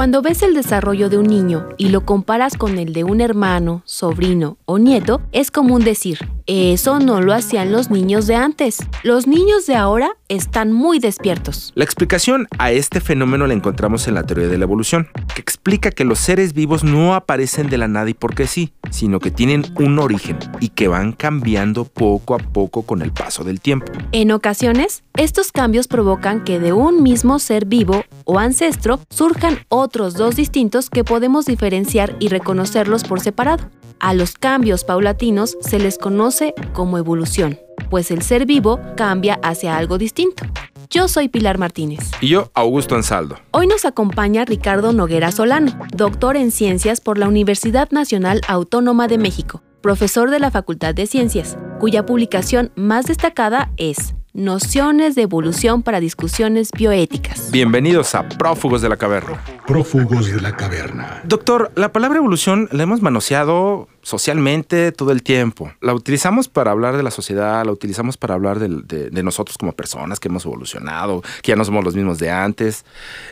Cuando ves el desarrollo de un niño y lo comparas con el de un hermano, sobrino o nieto, es común decir, eso no lo hacían los niños de antes. Los niños de ahora están muy despiertos. La explicación a este fenómeno la encontramos en la teoría de la evolución, que explica que los seres vivos no aparecen de la nada y porque sí, sino que tienen un origen y que van cambiando poco a poco con el paso del tiempo. En ocasiones, estos cambios provocan que de un mismo ser vivo o ancestro surjan otros dos distintos que podemos diferenciar y reconocerlos por separado. A los cambios paulatinos se les conoce como evolución, pues el ser vivo cambia hacia algo distinto. Yo soy Pilar Martínez. Y yo, Augusto Ansaldo. Hoy nos acompaña Ricardo Noguera Solano, doctor en ciencias por la Universidad Nacional Autónoma de México, profesor de la Facultad de Ciencias, cuya publicación más destacada es Nociones de evolución para discusiones bioéticas. Bienvenidos a Prófugos de la Caverna. Prófugos de la caverna. Doctor, la palabra evolución la hemos manoseado socialmente todo el tiempo. La utilizamos para hablar de la sociedad, la utilizamos para hablar de, de- de nosotros como personas que hemos evolucionado, que ya no somos los mismos de antes.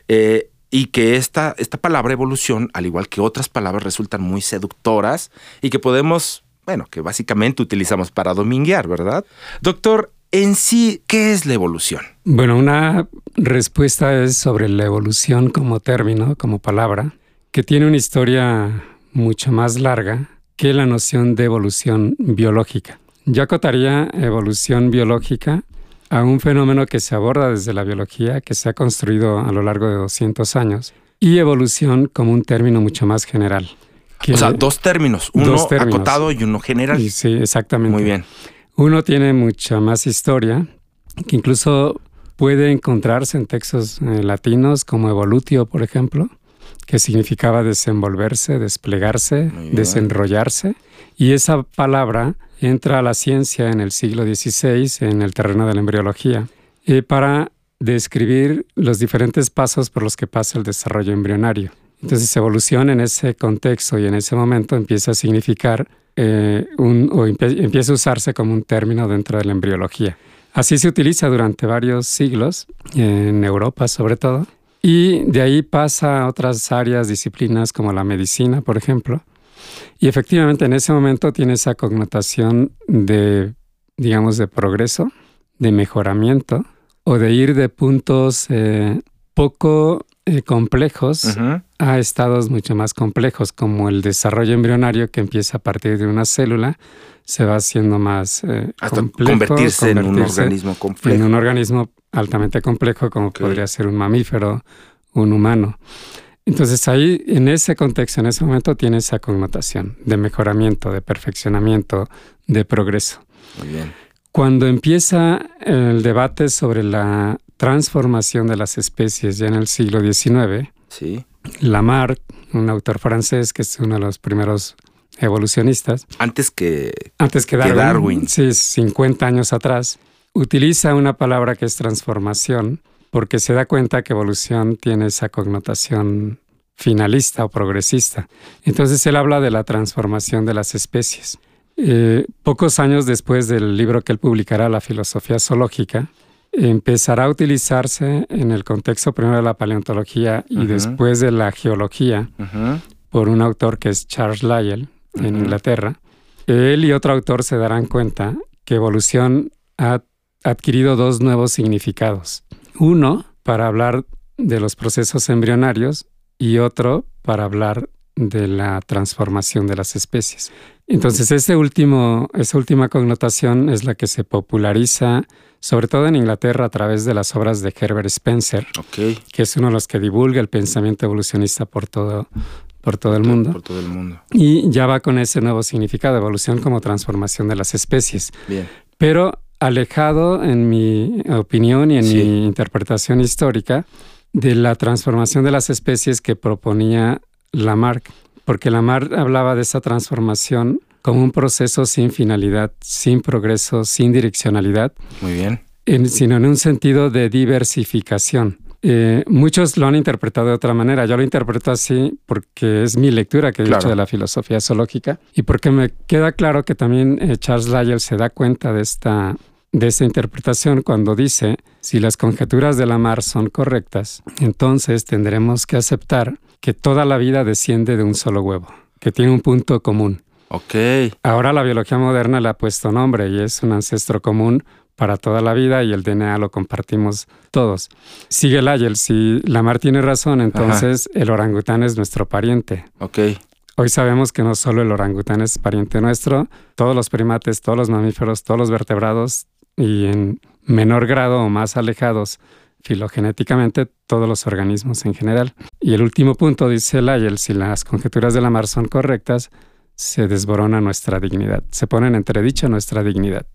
eh, y que esta, esta palabra evolución, al igual que otras palabras, resultan muy seductoras y que podemos, bueno, que básicamente utilizamos para dominguear, ¿verdad? Doctor, en sí, ¿qué es la evolución? Bueno, una respuesta es sobre la evolución como término, como palabra, que tiene una historia mucho más larga que la noción de evolución biológica. Yo acotaría evolución biológica a un fenómeno que se aborda desde la biología, que se ha construido a lo largo de 200 años, y evolución como un término mucho más general. O sea, dos términos, uno Dos términos. acotado y uno general. sí, exactamente. Muy bien. Uno tiene mucha más historia, que incluso puede encontrarse en textos eh, latinos como evolutio, por ejemplo, que significaba desenvolverse, desplegarse, desenrollarse. Y esa palabra entra a la ciencia en el siglo XVI, en el terreno de la embriología, eh, para describir los diferentes pasos por los que pasa el desarrollo embrionario. Entonces, evolución en ese contexto y en ese momento empieza a significar eh, un- o empie- empieza a usarse como un término dentro de la embriología. Así se utiliza durante varios siglos, en Europa sobre todo, y de ahí pasa a otras áreas, disciplinas como la medicina, por ejemplo. Y efectivamente en ese momento tiene esa connotación de, digamos, de progreso, de mejoramiento, o de ir de puntos eh, poco eh, complejos. A estados mucho más complejos, como el desarrollo embrionario que empieza a partir de una célula, se va haciendo más eh, Hasta complejo, convertirse, en un organismo en complejo. un organismo altamente complejo como podría ser un mamífero, un humano. Entonces ahí, en ese contexto, en ese momento, tiene esa connotación de mejoramiento, de perfeccionamiento, de progreso. Muy bien. Cuando empieza el debate sobre la transformación de las especies ya en el siglo XIX, Sí. Lamarck, un autor francés que es uno de los primeros evolucionistas, Antes que. antes que Darwin. sí, 50 años atrás, utiliza una palabra que es transformación porque se da cuenta que evolución tiene esa connotación finalista o progresista. Entonces él habla de la transformación de las especies. Eh, pocos años después del libro que él publicará, La filosofía zoológica, empezará a utilizarse en el contexto primero de la paleontología y después de la geología por un autor que es Charles Lyell en. Inglaterra. Él y otro autor se darán cuenta que evolución ha adquirido dos nuevos significados. Uno para hablar de los procesos embrionarios y otro para hablar de la transformación de las especies. Entonces, ese último, esa última connotación es la que se populariza, sobre todo en Inglaterra, a través de las obras de Herbert Spencer, que es uno de los que divulga el pensamiento evolucionista por todo, por todo el mundo. Por todo el mundo. Y ya va con ese nuevo significado, evolución como transformación de las especies. Bien. Pero alejado, en mi opinión y en Sí. mi interpretación histórica, de la transformación de las especies que proponía Lamarck. porque Lamar hablaba de esa transformación como un proceso sin finalidad, sin progreso, sin direccionalidad. Muy bien. sino en un sentido de diversificación. Eh, muchos lo han interpretado de otra manera. Yo lo interpreto así porque es mi lectura que he dicho de la filosofía zoológica y porque me queda claro que también eh, Charles Lyell se da cuenta de esta, de esta interpretación cuando dice, si las conjeturas de la mar son correctas, entonces tendremos que aceptar que toda la vida desciende de un solo huevo, que tiene un punto común. Ok. Ahora la biología moderna le ha puesto nombre y es un ancestro común para toda la vida y el DNA lo compartimos todos. Sigue Lyell, si Lamar tiene razón, entonces el orangután es nuestro pariente. Ok. Hoy sabemos que no solo el orangután es pariente nuestro, todos los primates, todos los mamíferos, todos los vertebrados y en menor grado o más alejados filogenéticamente todos los organismos en general. Y el último punto, dice Lyell, si las conjeturas de Lamar son correctas, se desborona nuestra dignidad, se pone en entredicho nuestra dignidad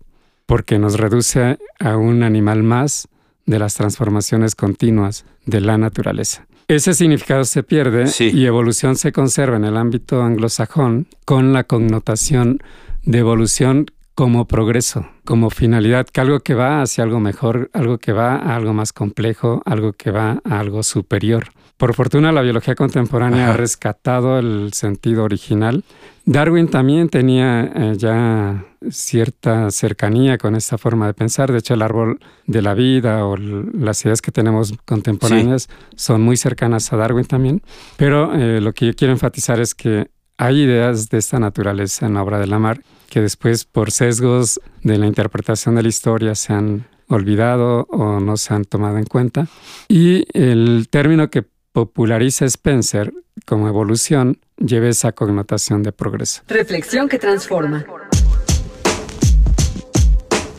porque nos reduce a un animal más de las transformaciones continuas de la naturaleza. Ese significado se pierde y evolución se conserva en el ámbito anglosajón con la connotación de evolución como progreso, como finalidad, que algo que va hacia algo mejor, algo que va a algo más complejo, algo que va a algo superior. Por fortuna la biología contemporánea ha rescatado el sentido original. Darwin también tenía eh, ya cierta cercanía con esta forma de pensar. De hecho, el árbol de la vida o las ideas que tenemos contemporáneas son muy cercanas a Darwin también. Pero eh, lo que yo quiero enfatizar es que hay ideas de esta naturaleza en la obra de Lamar que después por sesgos de la interpretación de la historia se han olvidado o no se han tomado en cuenta. Y el término que populariza Spencer como evolución lleva esa connotación de progreso. Reflexión que transforma.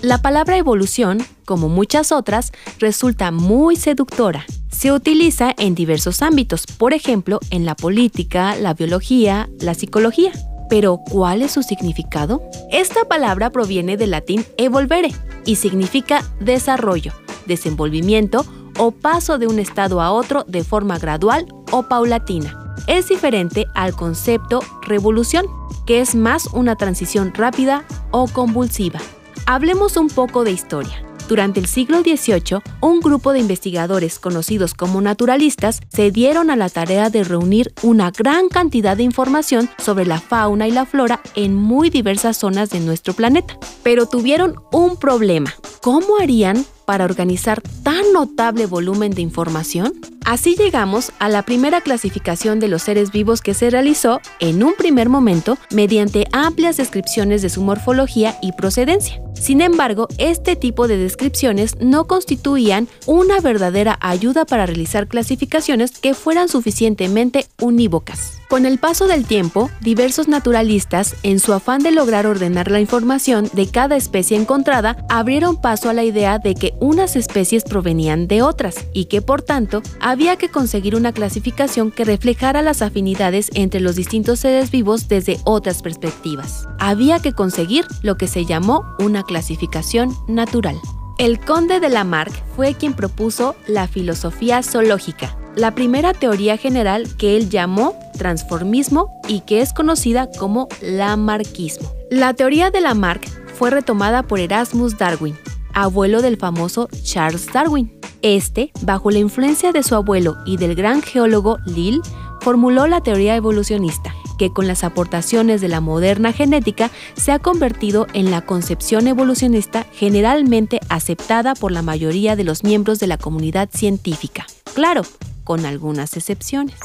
La palabra evolución, como muchas otras, resulta muy seductora. Se utiliza en diversos ámbitos, por ejemplo, en la política, la biología, la psicología. Pero, ¿cuál es su significado? Esta palabra proviene del latín evolvere y significa desarrollo, desenvolvimiento o paso de un estado a otro de forma gradual o paulatina. Es diferente al concepto revolución, que es más una transición rápida o convulsiva. Hablemos un poco de historia. Durante el siglo XVIII, un grupo de investigadores conocidos como naturalistas se dieron a la tarea de reunir una gran cantidad de información sobre la fauna y la flora en muy diversas zonas de nuestro planeta. Pero tuvieron un problema. ¿Cómo harían para organizar tan notable volumen de información? Así llegamos a la primera clasificación de los seres vivos que se realizó en un primer momento mediante amplias descripciones de su morfología y procedencia. Sin embargo, este tipo de descripciones no constituían una verdadera ayuda para realizar clasificaciones que fueran suficientemente unívocas. Con el paso del tiempo, diversos naturalistas, en su afán de lograr ordenar la información de cada especie encontrada, abrieron paso a la idea de que unas especies provenían de otras y que por tanto había que conseguir una clasificación que reflejara las afinidades entre los distintos seres vivos desde otras perspectivas. Había que conseguir lo que se llamó una clasificación natural. El conde de Lamarck fue quien propuso la filosofía zoológica, la primera teoría general que él llamó transformismo y que es conocida como Lamarckismo. La teoría de Lamarck fue retomada por Erasmus Darwin, abuelo del famoso Charles Darwin. Este, bajo la influencia de su abuelo y del gran geólogo Lill, formuló la teoría evolucionista, que con las aportaciones de la moderna genética se ha convertido en la concepción evolucionista generalmente aceptada por la mayoría de los miembros de la comunidad científica. Claro, con algunas excepciones.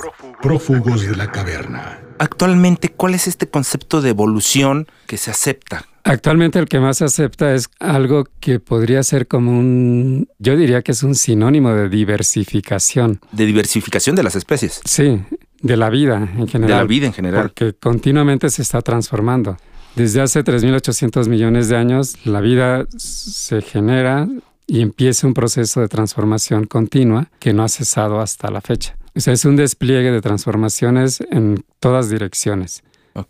Prófugos de la caverna. Actualmente, ¿cuál es este concepto de evolución que se acepta? Actualmente el que más se acepta es algo que podría ser como un, yo diría que es un sinónimo de diversificación. De diversificación de las especies. Sí, de la vida en general. De la vida en general. Porque continuamente se está transformando. Desde hace 3.800 millones de años, la vida se genera, y empieza un proceso de transformación continua que no ha cesado hasta la fecha. O sea, es un despliegue de transformaciones en todas direcciones.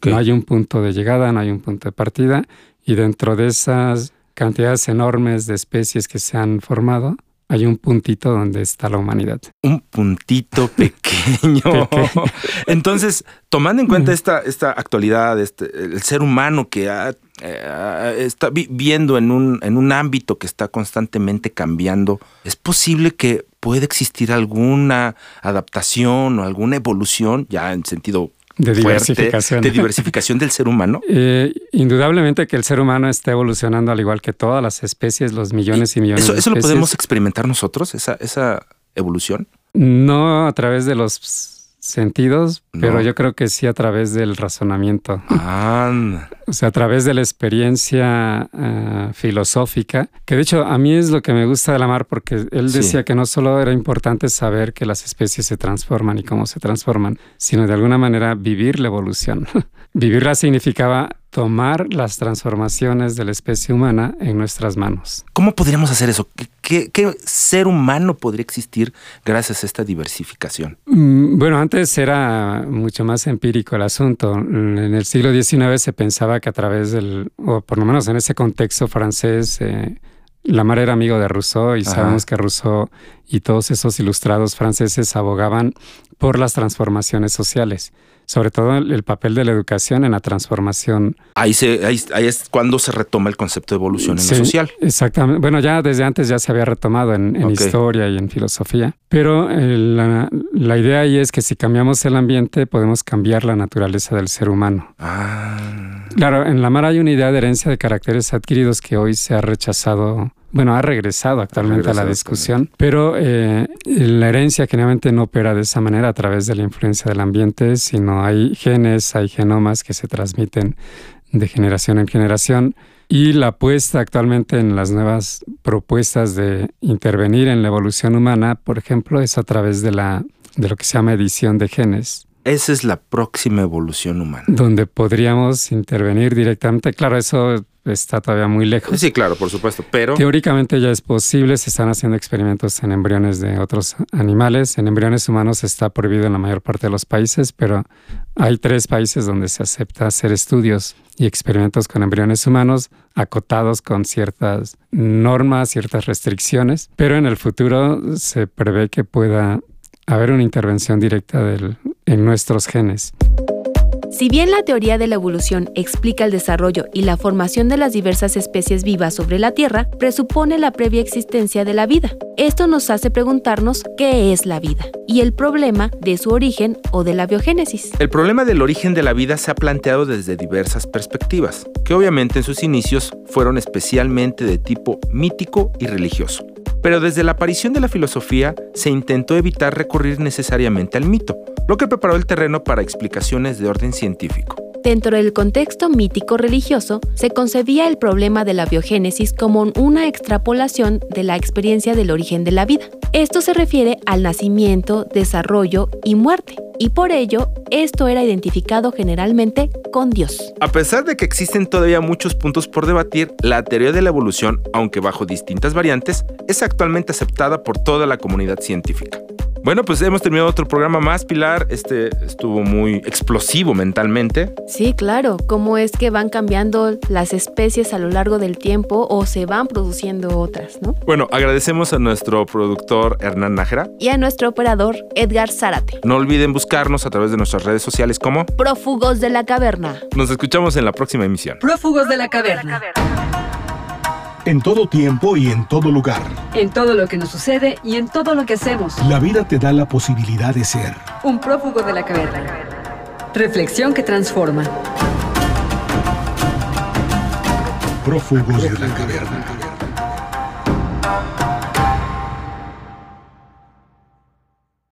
No hay un punto de llegada, no hay un punto de partida y dentro de esas cantidades enormes de especies que se han formado, hay un puntito donde está la humanidad. Un puntito pequeño. Entonces, tomando en cuenta esta, esta actualidad, este, el ser humano que eh, está viviendo en un, en un ámbito que está constantemente cambiando, ¿es posible que pueda existir alguna adaptación o alguna evolución, ya en sentido de diversificación. de diversificación del ser humano? Eh, indudablemente que el ser humano está evolucionando al igual que todas las especies, los millones y millones ¿Eso, de ¿Eso lo podemos experimentar nosotros, esa, esa evolución? No a través de los sentidos, pero yo creo que sí a través del razonamiento. o sea, a través de la experiencia eh, filosófica, que de hecho a mí es lo que me gusta de la mar, porque él decía que no solo era importante saber que las especies se transforman y cómo se transforman, sino de alguna manera vivir la evolución. Vivirla significaba tomar las transformaciones de la especie humana en nuestras manos. ¿Cómo podríamos hacer eso? ¿Qué, ser humano podría existir gracias a esta diversificación? Mm, bueno, antes era mucho más empírico el asunto. En el siglo XIX se pensaba que a través del, o por lo menos en ese contexto francés, eh, Lamar era amigo de Rousseau y sabemos que Rousseau y todos esos ilustrados franceses abogaban por las transformaciones sociales sobre todo el, papel de la educación en la transformación. Ahí, se, ahí, es cuando se retoma el concepto de evolución en lo social. Exactamente. Bueno, ya desde antes ya se había retomado en, historia y en filosofía, pero eh, la, la, idea ahí es que si cambiamos el ambiente podemos cambiar la naturaleza del ser humano. Ah. Claro, en la mar hay una idea de herencia de caracteres adquiridos que hoy se ha rechazado bueno, ha regresado actualmente a la discusión, pero eh, la herencia generalmente no opera de esa manera a través de la influencia del ambiente, sino hay genes, hay genomas que se transmiten de generación en generación. Y la apuesta actualmente en las nuevas propuestas de intervenir en la evolución humana, por ejemplo, es a través de, la, de lo que se llama edición de genes. Esa es la próxima evolución humana. Donde podríamos intervenir directamente. Claro, eso está todavía muy lejos. Sí, claro, por supuesto, pero... Teóricamente ya es posible, se están haciendo experimentos en embriones de otros animales. En embriones humanos está prohibido en la mayor parte de los países, pero hay tres países donde se acepta hacer estudios y experimentos con embriones humanos acotados con ciertas normas, ciertas restricciones, pero en el futuro se prevé que pueda haber una intervención directa del, en nuestros genes. Si bien la teoría de la evolución explica el desarrollo y la formación de las diversas especies vivas sobre la Tierra, presupone la previa existencia de la vida. Esto nos hace preguntarnos qué es la vida y el problema de su origen o de la biogénesis. El problema del origen de la vida se ha planteado desde diversas perspectivas, que obviamente en sus inicios fueron especialmente de tipo mítico y religioso. Pero desde la aparición de la filosofía se intentó evitar recurrir necesariamente al mito, lo que preparó el terreno para explicaciones de orden científico. Dentro del contexto mítico religioso, se concebía el problema de la biogénesis como una extrapolación de la experiencia del origen de la vida. Esto se refiere al nacimiento, desarrollo y muerte, y por ello esto era identificado generalmente con Dios. A pesar de que existen todavía muchos puntos por debatir, la teoría de la evolución, aunque bajo distintas variantes, es actualmente aceptada por toda la comunidad científica. Bueno, pues hemos terminado otro programa más, Pilar. Este estuvo muy explosivo mentalmente. Sí, claro. Cómo es que van cambiando las especies a lo largo del tiempo o se van produciendo otras, ¿no? Bueno, agradecemos a nuestro productor Hernán Nájera. Y a nuestro operador Edgar Zárate. No olviden buscarnos a través de nuestras redes sociales como Prófugos de la Caverna. Nos escuchamos en la próxima emisión. Prófugos de la Caverna en todo tiempo y en todo lugar. En todo lo que nos sucede y en todo lo que hacemos. La vida te da la posibilidad de ser un prófugo de la caverna. Reflexión que transforma. Prófugos de la caverna.